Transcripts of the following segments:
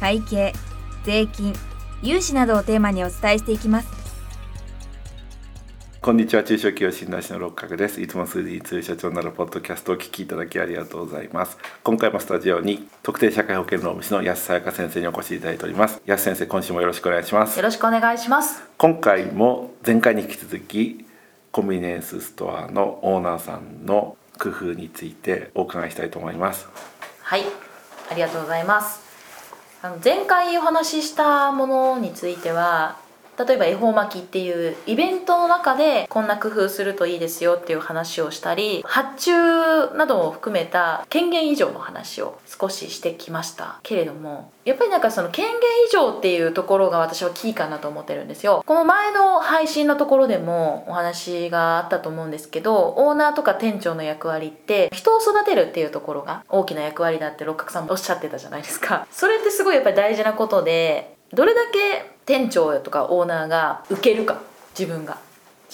会計税金融資などをテーマにお伝えしていきます。こんにちは。中小企業診断士の六角です。いつも数字に強い社長になるポッドキャストをお聞きいただきありがとうございます。今回もスタジオに特定社会保険労務士の安さやか先生にお越しいただいております。安先生今週もよろしくお願いします。よろしくお願いします。今回も前回に引き続きコンビニエンスストアのオーナーさんの工夫についてお伺いしたいと思います。はい。ありがとうございますあの前回お話ししたものについては例えば恵方巻きっていうイベントの中でこんな工夫するといいですよっていう話をしたり発注などを含めた権限以上の話を少ししてきました。けれどもやっぱりなんかその権限以上っていうところが私はキーかなと思ってるんですよ。この前の配信のところでもお話があったと思うんですけどオーナーとか店長の役割って人を育てるっていうところが大きな役割だって六角さんもおっしゃってたじゃないですか。それってすごいやっぱり大事なことでどれだけ店長とかオーナーが受けるか自分が。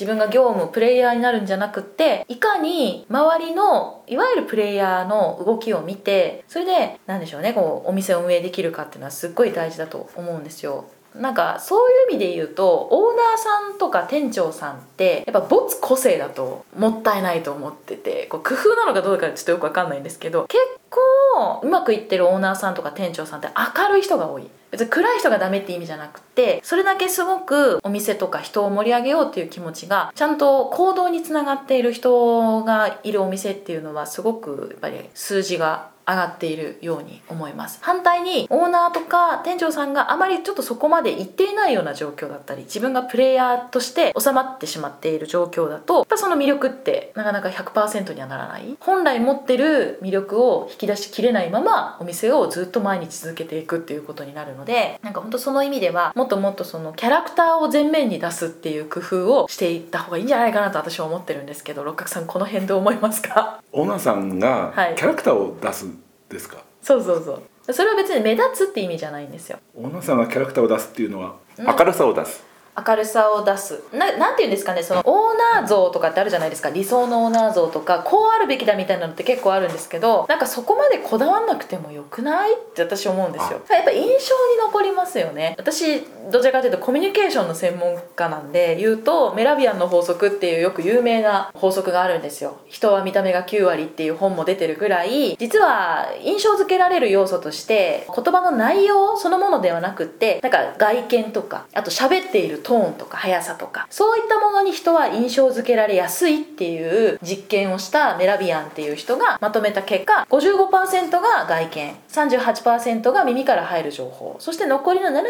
自分が業務プレイヤーになるんじゃなくっていかに周りのいわゆるプレイヤーの動きを見てそれで何でしょうねこうお店を運営できるかっていうのはすっごい大事だと思うんですよ。なんかそういう意味で言うとオーナーさんとか店長さんってやっぱ没個性だともったいないと思っててこう工夫なのかどうかちょっとよくわかんないんですけど結構うまくいってるオーナーさんとか店長さんって明るい人が多い。別に暗い人がダメって意味じゃなくてそれだけすごくお店とか人を盛り上げようっていう気持ちがちゃんと行動につながっている人がいるお店っていうのはすごくやっぱり数字が上がっているように思います。反対にオーナーとか店長さんがあまりちょっとそこまで行っていないような状況だったり自分がプレイヤーとして収まってしまっている状況だとやっぱその魅力ってなかなか100%にはならない。本来持ってる魅力を引き出しきれないままお店をずっと毎日続けていくっていうことになるのでなんか本当その意味ではもっともっとそのキャラクターを前面に出すっていう工夫をしていった方がいいんじゃないかなと私は思ってるんですけど六角さんこの辺どう思いますか？オーナーさんがはい。キャラクターを出すですか、そうそうそう。それは別に目立つって意味じゃないんですよ。オーナーさんがキャラクターを出すっていうのはうん。明るさを出す、明るさを出す。ななんていうんですかねそのオーナー像とかってあるじゃないですか。理想のオーナー像とかこうあるべきだみたいなのって結構あるんですけどなんかそこまでこだわんなくてもよくない？って私思うんですよ。やっぱ印象に残りますよね。私どちらかというとコミュニケーションの専門家なんで言うとメラビアンの法則っていうよく有名な法則があるんですよ。人は見た目が9割っていう本も出てるぐらい実は印象付けられる要素として言葉の内容そのものではなくってなんか外見とかあと喋っているトーンとか速さとかそういったものに人は印象付けられやすいっていう実験をしたメラビアンっていう人がまとめた結果55%が外見38%が耳から入る情報そして残りの7%が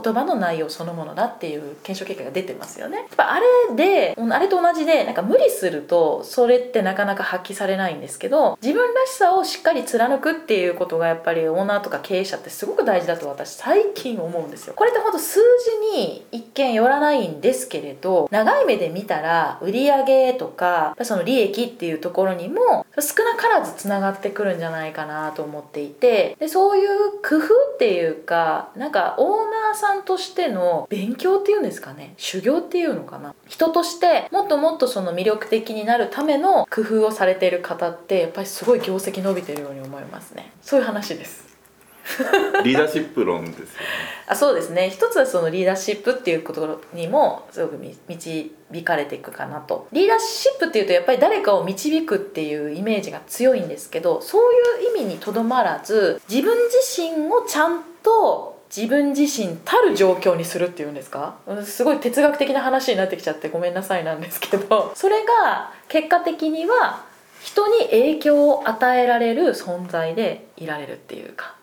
言葉の内容そのものだっていう検証結果が出てますよね。やっぱあれであれと同じでなんか無理するとそれってなかなか発揮されないんですけど自分らしさをしっかり貫くっていうことがやっぱりオーナーとか経営者ってすごく大事だと私最近思うんですよ。これってほんと数字に一見よらないんですけれど長い目で見たら売り上げとかその利益っていうところにも少なからずつながってくるんじゃないかなと思っていてでそういう工夫っていうかなんかオーナーさんとしての勉強っていうんですかね修行っていうのかな。人としてもっともっとその魅力的になるための工夫をされている方ってやっぱりすごい業績伸びてるように思いますね。そういう話です。リーダーシップ論ですよね。あそうですね。一つはそのリーダーシップっていうことにもすごく導かれていくかなと。リーダーシップっていうとやっぱり誰かを導くっていうイメージが強いんですけどそういう意味にとどまらず自分自身をちゃんと自分自身たる状況にするっていうんですか？すごい哲学的な話になってきちゃってごめんなさいなんですけど。それが結果的には人に影響を与えられる存在でいられるっていうか。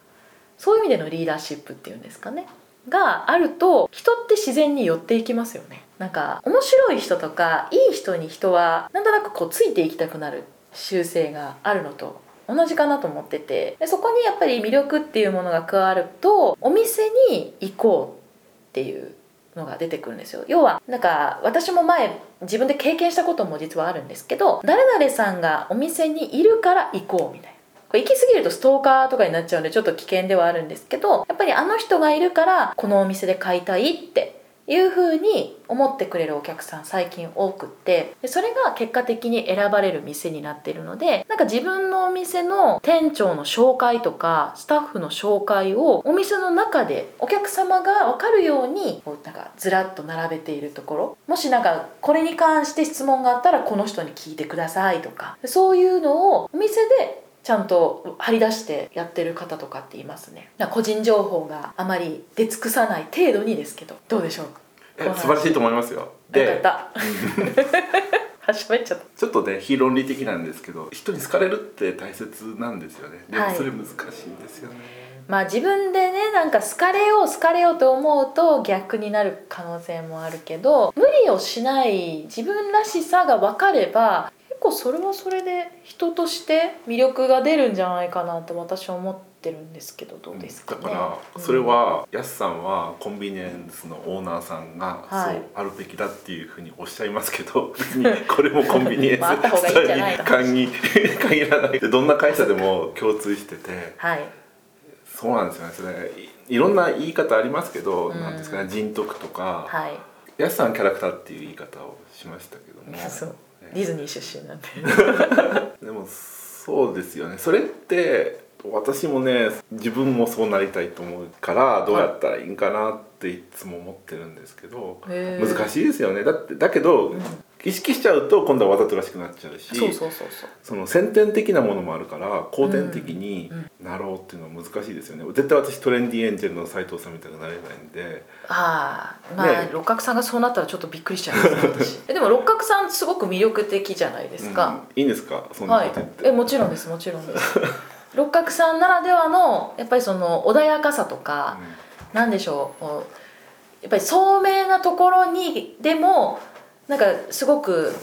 そういう意味でのリーダーシップっていうんですかね。があると人って自然に寄っていきますよね。なんか面白い人とかいい人に人はなんとなくこうついていきたくなる習性があるのと同じかなと思ってて。でそこにやっぱり魅力っていうものが加わるとお店に行こうっていうのが出てくるんですよ。要はなんか私も前自分で経験したことも実はあるんですけど誰々さんがお店にいるから行こうみたいな。これ行き過ぎるとストーカーとかになっちゃうんでちょっと危険ではあるんですけどやっぱりあの人がいるからこのお店で買いたいっていう風に思ってくれるお客さん最近多くってでそれが結果的に選ばれる店になっているのでなんか自分のお店の店長の紹介とかスタッフの紹介をお店の中でお客様が分かるようにこうなんかずらっと並べているところもしなんかこれに関して質問があったらこの人に聞いてくださいとかそういうのをお店でちゃんと張り出してやってる方とかっていますね。個人情報があまり出尽くさない程度にですけどどうでしょうえ素晴らしいと思いますよ。よかった。喋っちゃった。ちょっとね非論理的なんですけど人に好かれるって大切なんですよね。でもはい。それ難しいんですよね、まあ自分でねなんか好かれよう好かれようと思うと逆になる可能性もあるけど無理をしない自分らしさが分かれば結構それはそれで人として魅力が出るんじゃないかなと私は思ってるんですけどどうですかね。だからそれはやすさんはコンビニエンスのオーナーさんがはい。そうあるべきだっていうふうにおっしゃいますけど 別にこれもコンビニエンススタイルに限限らない。でどんな会社でも共通しててはい。そうなんですよね。それいいろんな言い方ありますけど、うん。なんですかね人徳とか、はい。やすさんキャラクターっていう言い方をしましたけども。ねディズニー出身なんで。でもそうですよね。それって私もね自分もそうなりたいと思うからどうやったらいいんかなっていつも思ってるんですけどへー。難しいですよね。だってだけど、意識しちゃうと今度はわざとらしくなっちゃうしそうそうそうそう。その先天的なものもあるから後天的になろうっていうのは難しいですよね。絶対私トレンディエンジェルの斉藤さんみたいになれないんで。ああまあ、ね。六角さんがそうなったらちょっとびっくりしちゃいます。ね私えでも六角さんすごく魅力的じゃないですか、うんいいんですか？そんなはい。こと言って、えもちろんですもちろんです。六角さんならではのやっぱりその穏やかさとか、なんでしょうやっぱり聡明なところにでもなんかすごく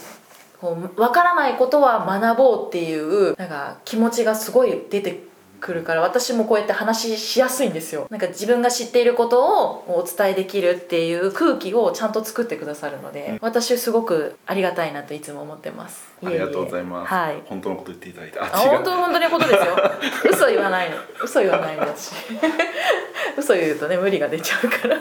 こう分からないことは学ぼうっていうなんか気持ちがすごい出てくるから私もこうやって話ししやすいんですよ。なんか自分が知っていることをお伝えできるっていう空気をちゃんと作ってくださるので、私すごくありがたいなといつも思ってます。ありがとうございます。はい。本当のこと言っていただいてあ本当本当にことですよ。嘘言わないの。嘘言わないんだし。嘘言うとね無理が出ちゃうから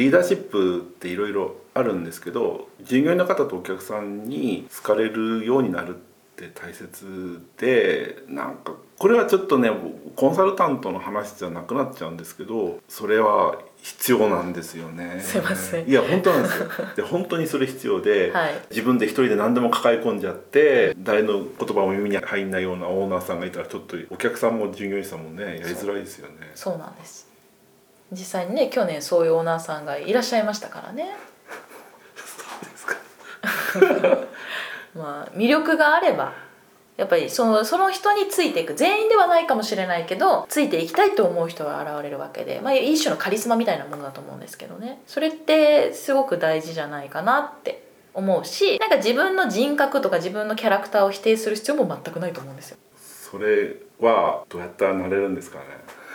リーダーシップっていろいろあるんですけど従業員の方とお客さんに好かれるようになるって大切でなんかこれはちょっとねコンサルタントの話じゃなくなっちゃうんですけどそれは必要なんですよね。すいません。いや本当なんですよ。で本当にそれ必要で、はい。自分で一人で何でも抱え込んじゃって誰の言葉も耳に入んないようなオーナーさんがいたらちょっとお客さんも従業員さんもねやりづらいですよね。そうなんです実際にね去年そういうオーナーさんがいらっしゃいましたからね。まあ魅力があればやっぱりそのその人についていく。全員ではないかもしれないけどついていきたいと思う人が現れるわけで、まあ、一種のカリスマみたいなものだと思うんですけどね。それってすごく大事じゃないかなって思うしなんか自分の人格とか自分のキャラクターを否定する必要も全くないと思うんですよ。それはどうやったらなれるんですかね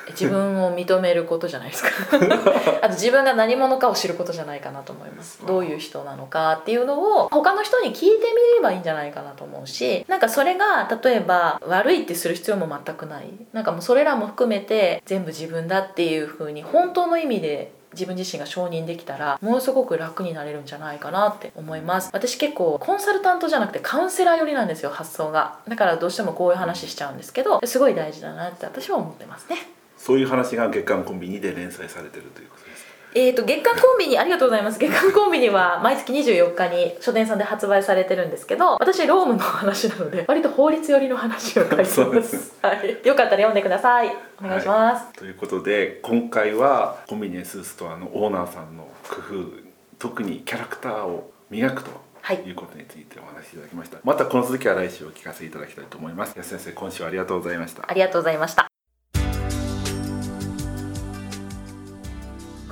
自分を認めることじゃないですか。あと自分が何者かを知ることじゃないかなと思います。どういう人なのかっていうのを他の人に聞いてみればいいんじゃないかなと思うしなんかそれが例えば悪いってする必要も全くない。なんかもうそれらも含めて全部自分だっていう風に本当の意味で自分自身が承認できたらものすごく楽になれるんじゃないかなって思います。私結構コンサルタントじゃなくてカウンセラー寄りなんですよ発想が。だからどうしてもこういう話しちゃうんですけどすごい大事だなって私は思ってますねそういう話が月刊コンビニで連載されてるということですか？えー、と月刊コンビニありがとうございます。月刊コンビニは毎月24日に書店さんで発売されてるんですけど私ロームの話なので割と法律寄りの話を書いてます。す。はい、よかったら読んでください。お願いします、ということで今回はコンビニエンスストアのオーナーさんの工夫特にキャラクターを磨くとはい。いうことについてお話しいただきました、またこの続きは来週お聞かせいただきたいと思います。安先生今週はありがとうございました。ありがとうございました